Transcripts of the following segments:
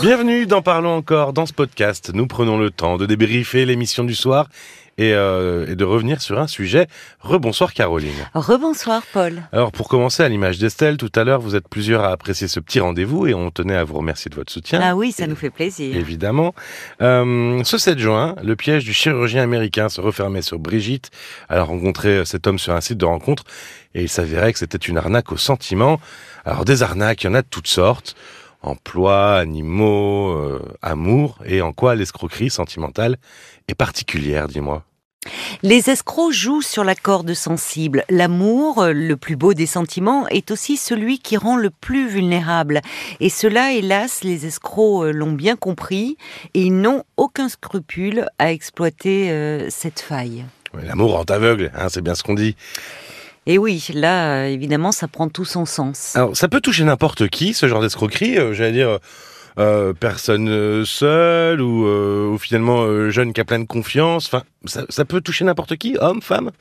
Bienvenue dans Parlons encore. Dans ce podcast, nous prenons le temps de débriefer l'émission du soir et, euh, et, de revenir sur un sujet. Rebonsoir Caroline. Rebonsoir Paul. Alors pour commencer, à l'image d'Estelle, tout à l'heure, vous êtes plusieurs à apprécier ce petit rendez-vous et on tenait à vous remercier de votre soutien. Ah oui, ça nous fait plaisir. Évidemment. Euh, ce 7 juin, le piège du chirurgien américain se refermait sur Brigitte. Elle a rencontré cet homme sur un site de rencontre et il s'avérait que c'était une arnaque au sentiment. Alors des arnaques, il y en a de toutes sortes emploi, animaux, euh, amour, et en quoi l'escroquerie sentimentale est particulière, dis-moi les escrocs jouent sur la corde sensible. L'amour, le plus beau des sentiments, est aussi celui qui rend le plus vulnérable. Et cela, hélas, les escrocs euh, l'ont bien compris et ils n'ont aucun scrupule à exploiter euh, cette faille. L'amour rend aveugle, hein, c'est bien ce qu'on dit. Et oui, là, évidemment, ça prend tout son sens. Alors, ça peut toucher n'importe qui, ce genre d'escroquerie, euh, j'allais dire... Euh, personne euh, seule ou, euh, finalement euh, jeune qui a plein de confiance. Enfin, ça peut toucher n'importe qui, homme, femme?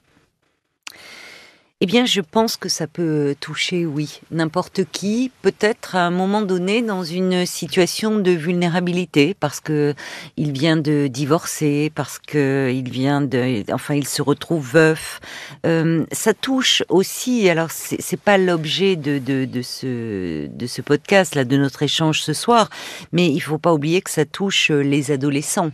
Eh bien, je pense que ça peut toucher, oui, n'importe qui, peut-être à un moment donné dans une situation de vulnérabilité, parce que il vient de divorcer, parce que il vient de, enfin, il se retrouve veuf. Euh, ça touche aussi. Alors, c'est pas l'objet de, de, ce de ce podcast là, de notre échange ce soir, mais il faut pas oublier que ça touche les adolescents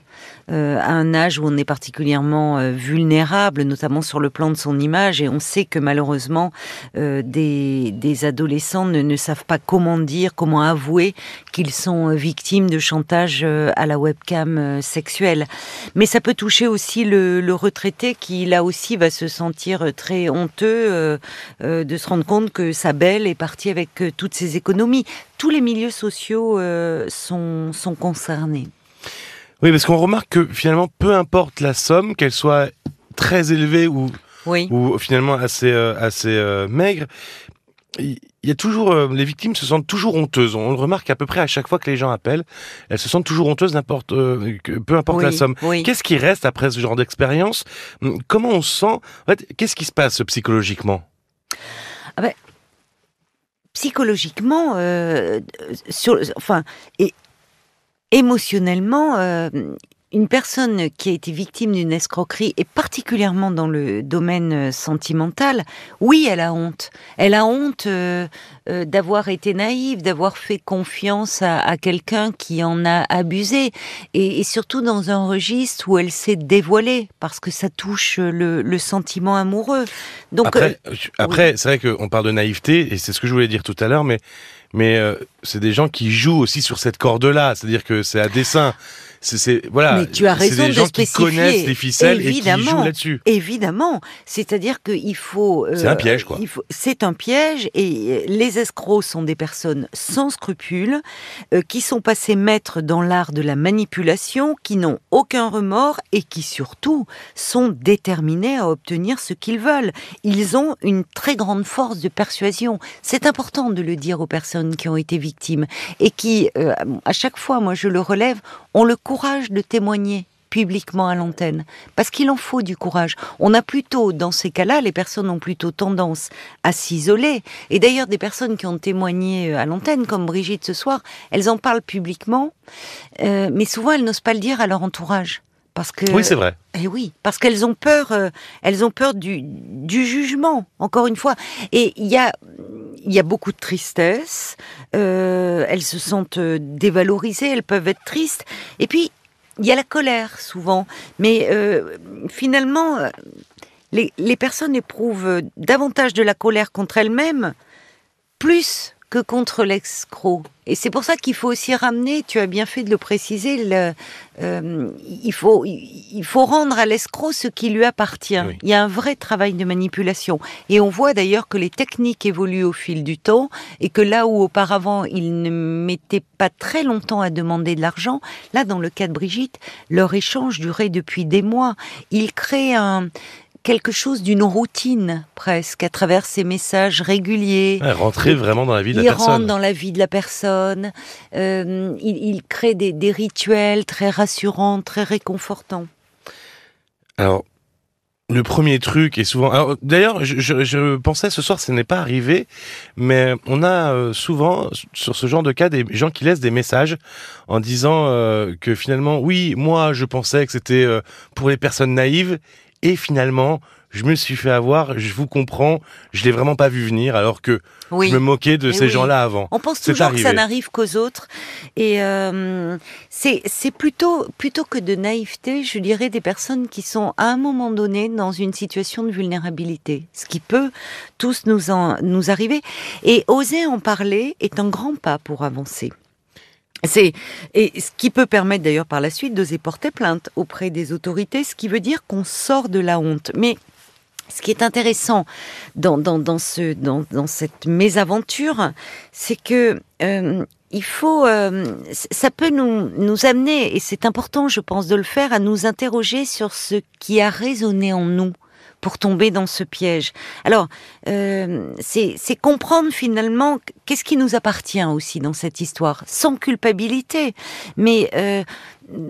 euh, à un âge où on est particulièrement euh, vulnérable, notamment sur le plan de son image, et on sait que malheureusement euh, des, adolescents ne, savent pas comment dire, comment avouer qu'ils sont victimes de chantage à la webcam sexuelle. Mais ça peut toucher aussi le, retraité qui là aussi va se sentir très honteux de se rendre compte que sa belle est partie avec toutes ses économies. Tous les milieux sociaux sont concernés. Oui, parce qu'on remarque que finalement, peu importe la somme, qu'elle soit très élevée ou, oui. ou finalement assez, euh, assez euh, maigre, il y a toujours euh, les victimes se sentent toujours honteuses. On le remarque à peu près à chaque fois que les gens appellent, elles se sentent toujours honteuses n'importe euh, peu importe oui, la somme. Oui. Qu'est-ce qui reste après ce genre d'expérience? Comment on se sent? En fait, Qu'est-ce qui se passe psychologiquement? Ah ben, psychologiquement, sur, enfin, et émotionnellement, euh, une personne qui a été victime d'une escroquerie, et particulièrement dans le domaine sentimental, oui, elle a honte. Elle a honte euh, euh, d'avoir été naïve, d'avoir fait confiance à, à quelqu'un qui en a abusé, et, et, surtout dans un registre où elle s'est dévoilée, parce que ça touche le, le sentiment amoureux. Donc après, euh, après oui. c'est vrai qu'on parle de naïveté, et c'est ce que je voulais dire tout à l'heure, mais mais euh, c'est des gens qui jouent aussi sur cette corde-là, c'est-à-dire que c'est à dessin. C'est voilà. Mais tu as raison des de gens spécifier. qui connaissent les ficelles évidemment, et qui jouent là-dessus. Évidemment, c'est-à-dire qu'il faut. Euh, c'est un piège, quoi. C'est un piège, et les escrocs sont des personnes sans scrupules, euh, qui sont passées maîtres dans l'art de la manipulation, qui n'ont aucun remords et qui surtout sont déterminés à obtenir ce qu'ils veulent. Ils ont une très grande force de persuasion. C'est important de le dire aux personnes qui ont été victimes et qui, euh, à chaque fois, moi je le relève, ont le courage de témoigner publiquement à l'antenne, parce qu'il en faut du courage. On a plutôt, dans ces cas-là, les personnes ont plutôt tendance à s'isoler. Et d'ailleurs, des personnes qui ont témoigné à l'antenne, comme Brigitte ce soir, elles en parlent publiquement, euh, mais souvent elles n'osent pas le dire à leur entourage. Parce que, oui, c'est vrai. Eh oui, parce qu'elles ont peur, euh, elles ont peur du, du jugement. Encore une fois, et il y a, il y a beaucoup de tristesse. Euh, elles se sentent dévalorisées, elles peuvent être tristes. Et puis il y a la colère souvent, mais euh, finalement, les, les, personnes éprouvent davantage de la colère contre elles-mêmes, plus que contre l'escroc. Et c'est pour ça qu'il faut aussi ramener, tu as bien fait de le préciser, le, euh, il, faut, il faut rendre à l'escroc ce qui lui appartient. Oui. Il y a un vrai travail de manipulation. Et on voit d'ailleurs que les techniques évoluent au fil du temps et que là où auparavant ils ne mettaient pas très longtemps à demander de l'argent, là dans le cas de Brigitte, leur échange durait depuis des mois. Ils créent un, quelque chose d'une routine presque à travers ces messages réguliers. Ouais, rentrer vraiment dans la vie de la il personne. rentre dans la vie de la personne. Euh, il, il, crée des, des, rituels très rassurants, très réconfortants. Alors, le premier truc est souvent. D'ailleurs, je, je, je, pensais ce soir, ce n'est pas arrivé, mais on a euh, souvent sur ce genre de cas des gens qui laissent des messages en disant euh, que finalement, oui, moi, je pensais que c'était euh, pour les personnes naïves, et finalement, je me suis fait avoir, je vous comprends, je l'ai vraiment pas vu venir, alors que je me moquais de ces gens-là avant. On pense toujours que ça n'arrive qu'aux autres, et euh, c'est plutôt plutôt que de naïveté, je dirais des personnes qui sont à un moment donné dans une situation de vulnérabilité, ce qui peut tous nous en, nous arriver, et oser en parler est un grand pas pour avancer. C'est et ce qui peut permettre d'ailleurs par la suite d'oser porter plainte auprès des autorités, ce qui veut dire qu'on sort de la honte. Mais ce qui est intéressant dans, dans, dans, ce, dans, dans cette mésaventure, c'est que euh, il faut, euh, ça peut nous, nous amener, et c'est important, je pense, de le faire, à nous interroger sur ce qui a résonné en nous pour tomber dans ce piège. Alors, euh, c'est comprendre finalement qu'est-ce qui nous appartient aussi dans cette histoire, sans culpabilité. Mais euh,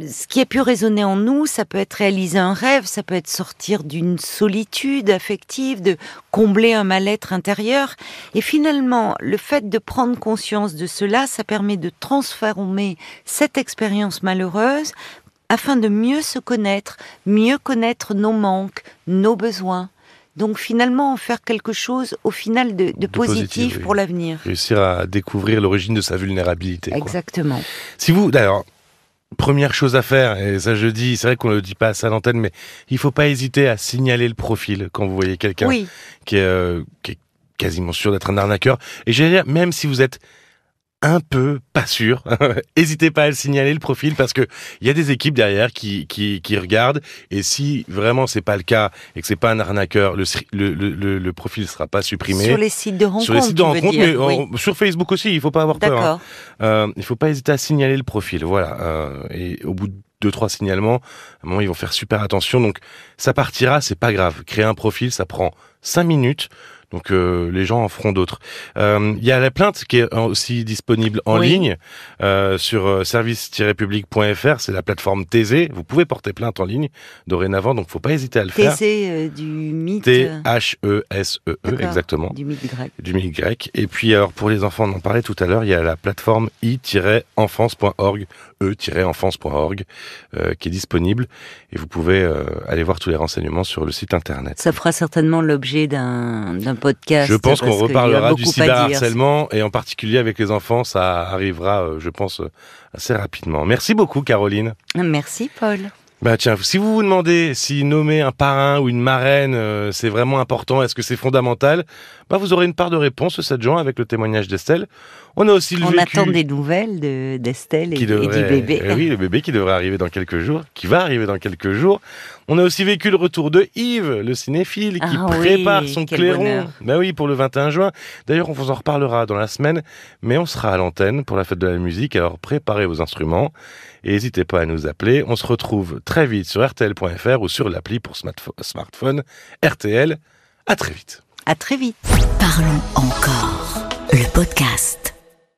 ce qui a pu résonner en nous, ça peut être réaliser un rêve, ça peut être sortir d'une solitude affective, de combler un mal-être intérieur. Et finalement, le fait de prendre conscience de cela, ça permet de transformer cette expérience malheureuse afin de mieux se connaître, mieux connaître nos manques, nos besoins. Donc finalement, faire quelque chose au final de, positif, pour l'avenir. Réussir à découvrir l'origine de sa vulnérabilité. Exactement. Si vous, d'ailleurs, première chose à faire, et ça je dis, c'est vrai qu'on ne le dit pas à l'antenne, mais il faut pas hésiter à signaler le profil quand vous voyez quelqu'un qui, euh, qui, est quasiment sûr d'être un arnaqueur. Et j'allais dire, même si vous êtes un peu pas sûr, n'hésitez pas à le signaler le profil parce que il y a des équipes derrière qui, qui, qui regardent et si vraiment c'est pas le cas et que c'est pas un arnaqueur, le, le, le, le profil sera pas supprimé. Sur les sites de rencontres. Sur les sites de rencontres, mais sur Facebook aussi, il faut pas avoir peur. Hein. Euh, il faut pas hésiter à signaler le profil, voilà. Euh, et au bout de deux trois signalements, à un moment ils vont faire super attention. Donc ça partira, c'est pas grave. Créer un profil, ça prend cinq minutes. Donc euh, les gens en feront d'autres. Euh, il y a la plainte qui est aussi disponible en ligne euh, sur service-public.fr. C'est la plateforme Thésée. Vous pouvez porter plainte en ligne dorénavant, donc faut pas hésiter à le faire. Thésée du mythe. T-H-E-S-E-E, -E, exactement. Du mythe grec. Du mythe grec. Et puis alors pour les enfants, on en parlait tout à l'heure, il y a la plateforme i-enfance.org, e-enfance.org, qui est disponible et vous pouvez aller voir tous les renseignements sur le site internet. Ça fera certainement l'objet d'un je pense qu'on reparlera du cyberharcèlement et en particulier avec les enfants, ça arrivera, euh, je pense, euh, assez rapidement. Merci beaucoup, Caroline. Merci, Paul. Bah tiens, si vous vous demandez si nommer un parrain ou une marraine, euh, c'est vraiment important, est-ce que c'est fondamental? Bah vous aurez une part de réponse ce 7 juin avec le témoignage d'Estelle. On a aussi le On attend des nouvelles d'Estelle et, du bébé. Eh oui, le bébé qui devrait arriver dans quelques jours, qui va arriver dans quelques jours. On a aussi vécu le retour de Yves, le cinéphile, qui ah prépare son clairon. Bah oui, pour le 21 juin. D'ailleurs, on vous en reparlera dans la semaine, mais on sera à l'antenne pour la fête de la musique, alors préparez vos instruments et n'hésitez pas à nous appeler. On se retrouve très vite sur rtl.fr ou sur l'appli pour smartphone RTL. À très vite. À très vite. Parlons encore. Le podcast.